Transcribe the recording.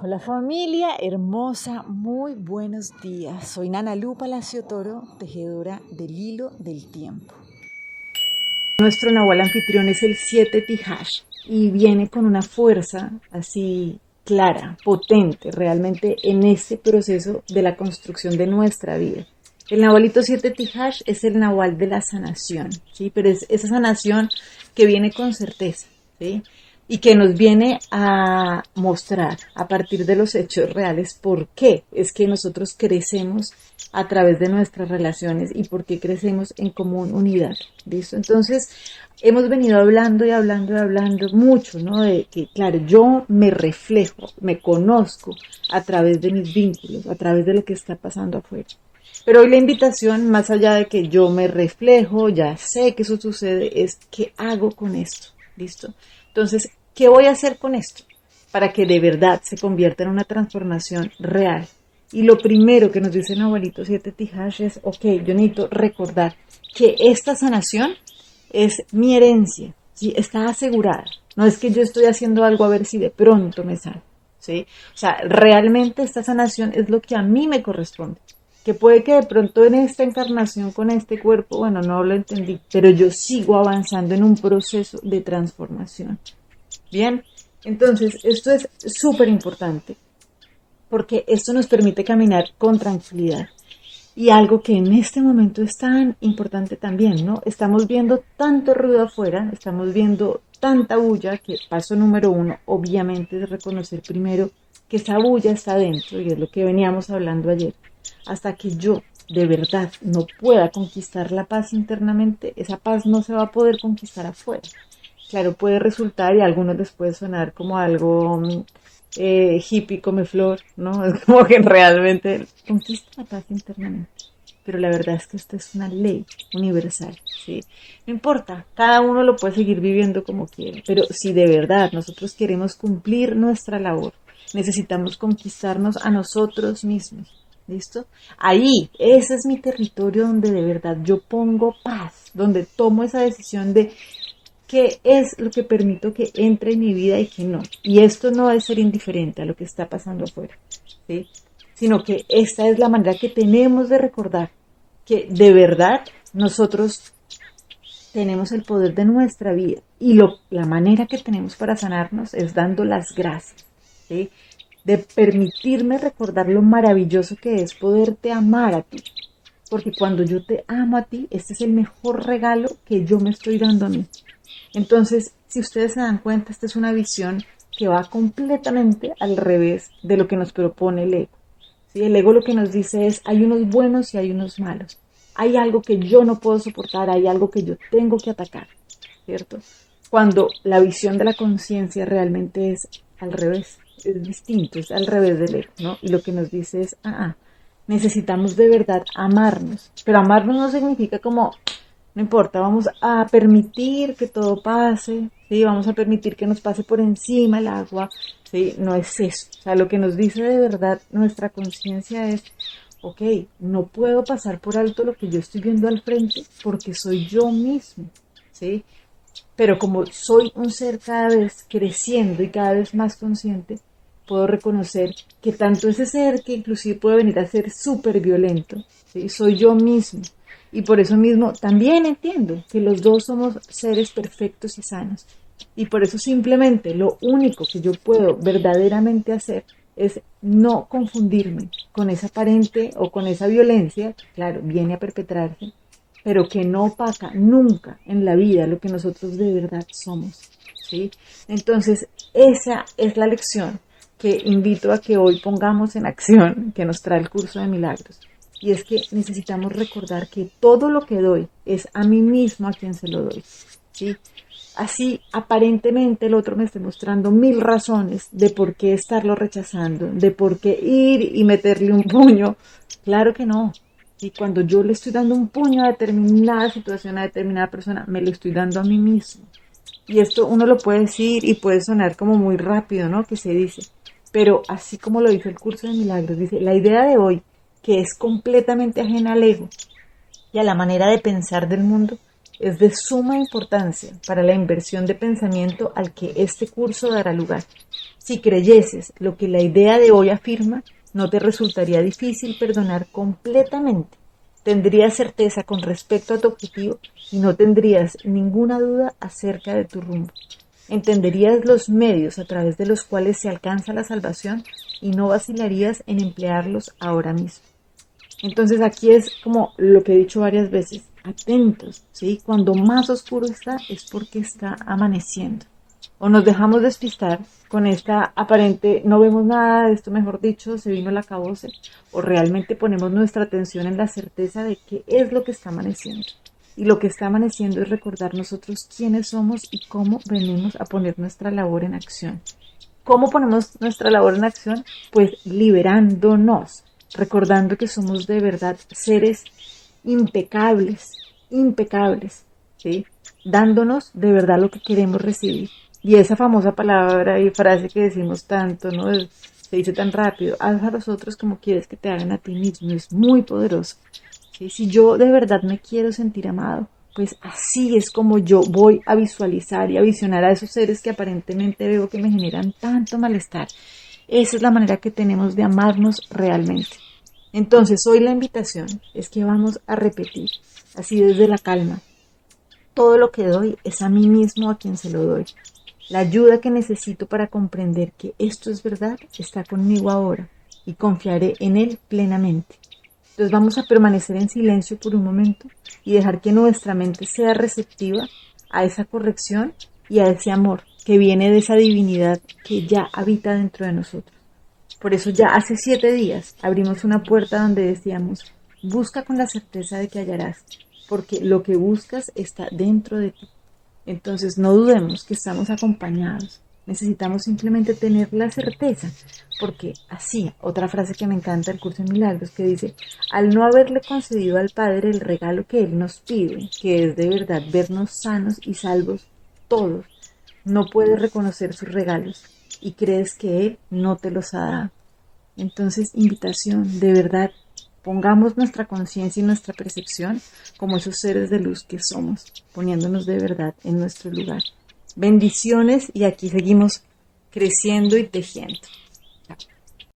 Hola familia hermosa, muy buenos días. Soy Nana Lu Palacio Toro, tejedora del hilo del tiempo. Nuestro Nahual anfitrión es el 7 Tihash y viene con una fuerza así clara, potente, realmente en este proceso de la construcción de nuestra vida. El Nahualito 7 Tihash es el Nahual de la sanación, ¿sí? Pero es esa sanación que viene con certeza, ¿sí? Y que nos viene a mostrar a partir de los hechos reales por qué es que nosotros crecemos a través de nuestras relaciones y por qué crecemos en común unidad. ¿Listo? Entonces, hemos venido hablando y hablando y hablando mucho, ¿no? De que, claro, yo me reflejo, me conozco a través de mis vínculos, a través de lo que está pasando afuera. Pero hoy la invitación, más allá de que yo me reflejo, ya sé que eso sucede, es qué hago con esto. ¿Listo? Entonces, ¿Qué voy a hacer con esto? Para que de verdad se convierta en una transformación real. Y lo primero que nos dice el abuelito 7 Tijash es, ok, yo necesito recordar que esta sanación es mi herencia, ¿sí? está asegurada. No es que yo estoy haciendo algo a ver si de pronto me sale. ¿sí? O sea, realmente esta sanación es lo que a mí me corresponde. Que puede que de pronto en esta encarnación con este cuerpo, bueno, no lo entendí, pero yo sigo avanzando en un proceso de transformación. Bien, entonces esto es súper importante porque esto nos permite caminar con tranquilidad. Y algo que en este momento es tan importante también, ¿no? Estamos viendo tanto ruido afuera, estamos viendo tanta bulla que paso número uno, obviamente, es reconocer primero que esa bulla está dentro, y es lo que veníamos hablando ayer. Hasta que yo de verdad no pueda conquistar la paz internamente, esa paz no se va a poder conquistar afuera claro, puede resultar y a algunos les puede sonar como algo eh, hippie come flor, ¿no? Es como que realmente conquista la paz internamente. Pero la verdad es que esta es una ley universal, ¿sí? No importa, cada uno lo puede seguir viviendo como quiere, pero si de verdad nosotros queremos cumplir nuestra labor, necesitamos conquistarnos a nosotros mismos, ¿Listo? Ahí, ese es mi territorio donde de verdad yo pongo paz, donde tomo esa decisión de qué es lo que permito que entre en mi vida y qué no. Y esto no es ser indiferente a lo que está pasando afuera, ¿sí? sino que esta es la manera que tenemos de recordar que de verdad nosotros tenemos el poder de nuestra vida y lo, la manera que tenemos para sanarnos es dando las gracias, ¿sí? De permitirme recordar lo maravilloso que es poderte amar a ti. Porque cuando yo te amo a ti, este es el mejor regalo que yo me estoy dando a mí. Entonces, si ustedes se dan cuenta, esta es una visión que va completamente al revés de lo que nos propone el ego. ¿Sí? El ego lo que nos dice es, hay unos buenos y hay unos malos. Hay algo que yo no puedo soportar, hay algo que yo tengo que atacar, ¿cierto? Cuando la visión de la conciencia realmente es al revés, es distinto, es al revés del ego, ¿no? Y lo que nos dice es, ah, ah necesitamos de verdad amarnos. Pero amarnos no significa como no importa, vamos a permitir que todo pase, ¿sí? Vamos a permitir que nos pase por encima el agua, ¿sí? No es eso. O sea, lo que nos dice de verdad nuestra conciencia es, ok, no puedo pasar por alto lo que yo estoy viendo al frente porque soy yo mismo, ¿sí? Pero como soy un ser cada vez creciendo y cada vez más consciente, puedo reconocer que tanto ese ser que inclusive puede venir a ser súper violento, ¿sí? soy yo mismo. Y por eso mismo también entiendo que los dos somos seres perfectos y sanos. Y por eso simplemente lo único que yo puedo verdaderamente hacer es no confundirme con esa aparente o con esa violencia, que claro, viene a perpetrarse, pero que no opaca nunca en la vida lo que nosotros de verdad somos. ¿sí? Entonces, esa es la lección que invito a que hoy pongamos en acción, que nos trae el curso de milagros. Y es que necesitamos recordar que todo lo que doy es a mí mismo a quien se lo doy. ¿sí? Así aparentemente el otro me esté mostrando mil razones de por qué estarlo rechazando, de por qué ir y meterle un puño. Claro que no. Y cuando yo le estoy dando un puño a determinada situación, a determinada persona, me lo estoy dando a mí mismo. Y esto uno lo puede decir y puede sonar como muy rápido, ¿no? Que se dice. Pero así como lo dice el curso de milagros, dice, la idea de hoy que es completamente ajena al ego y a la manera de pensar del mundo, es de suma importancia para la inversión de pensamiento al que este curso dará lugar. Si creyeses lo que la idea de hoy afirma, no te resultaría difícil perdonar completamente. Tendrías certeza con respecto a tu objetivo y no tendrías ninguna duda acerca de tu rumbo. Entenderías los medios a través de los cuales se alcanza la salvación y no vacilarías en emplearlos ahora mismo. Entonces aquí es como lo que he dicho varias veces, atentos, ¿sí? Cuando más oscuro está es porque está amaneciendo. O nos dejamos despistar con esta aparente, no vemos nada de esto, mejor dicho, se vino la caboce, o realmente ponemos nuestra atención en la certeza de qué es lo que está amaneciendo. Y lo que está amaneciendo es recordar nosotros quiénes somos y cómo venimos a poner nuestra labor en acción. ¿Cómo ponemos nuestra labor en acción? Pues liberándonos, recordando que somos de verdad seres impecables, impecables, ¿sí? dándonos de verdad lo que queremos recibir. Y esa famosa palabra y frase que decimos tanto, ¿no? Se dice tan rápido, haz a los otros como quieres que te hagan a ti mismo, es muy poderoso. Si yo de verdad me quiero sentir amado, pues así es como yo voy a visualizar y a visionar a esos seres que aparentemente veo que me generan tanto malestar. Esa es la manera que tenemos de amarnos realmente. Entonces, hoy la invitación es que vamos a repetir, así desde la calma, todo lo que doy es a mí mismo a quien se lo doy. La ayuda que necesito para comprender que esto es verdad está conmigo ahora y confiaré en Él plenamente. Entonces vamos a permanecer en silencio por un momento y dejar que nuestra mente sea receptiva a esa corrección y a ese amor que viene de esa divinidad que ya habita dentro de nosotros. Por eso ya hace siete días abrimos una puerta donde decíamos, busca con la certeza de que hallarás, porque lo que buscas está dentro de ti. Entonces no dudemos que estamos acompañados. Necesitamos simplemente tener la certeza, porque así, otra frase que me encanta del curso de milagros que dice, al no haberle concedido al Padre el regalo que Él nos pide, que es de verdad vernos sanos y salvos todos, no puedes reconocer sus regalos y crees que Él no te los ha dado. Entonces, invitación, de verdad, Pongamos nuestra conciencia y nuestra percepción como esos seres de luz que somos, poniéndonos de verdad en nuestro lugar. Bendiciones y aquí seguimos creciendo y tejiendo.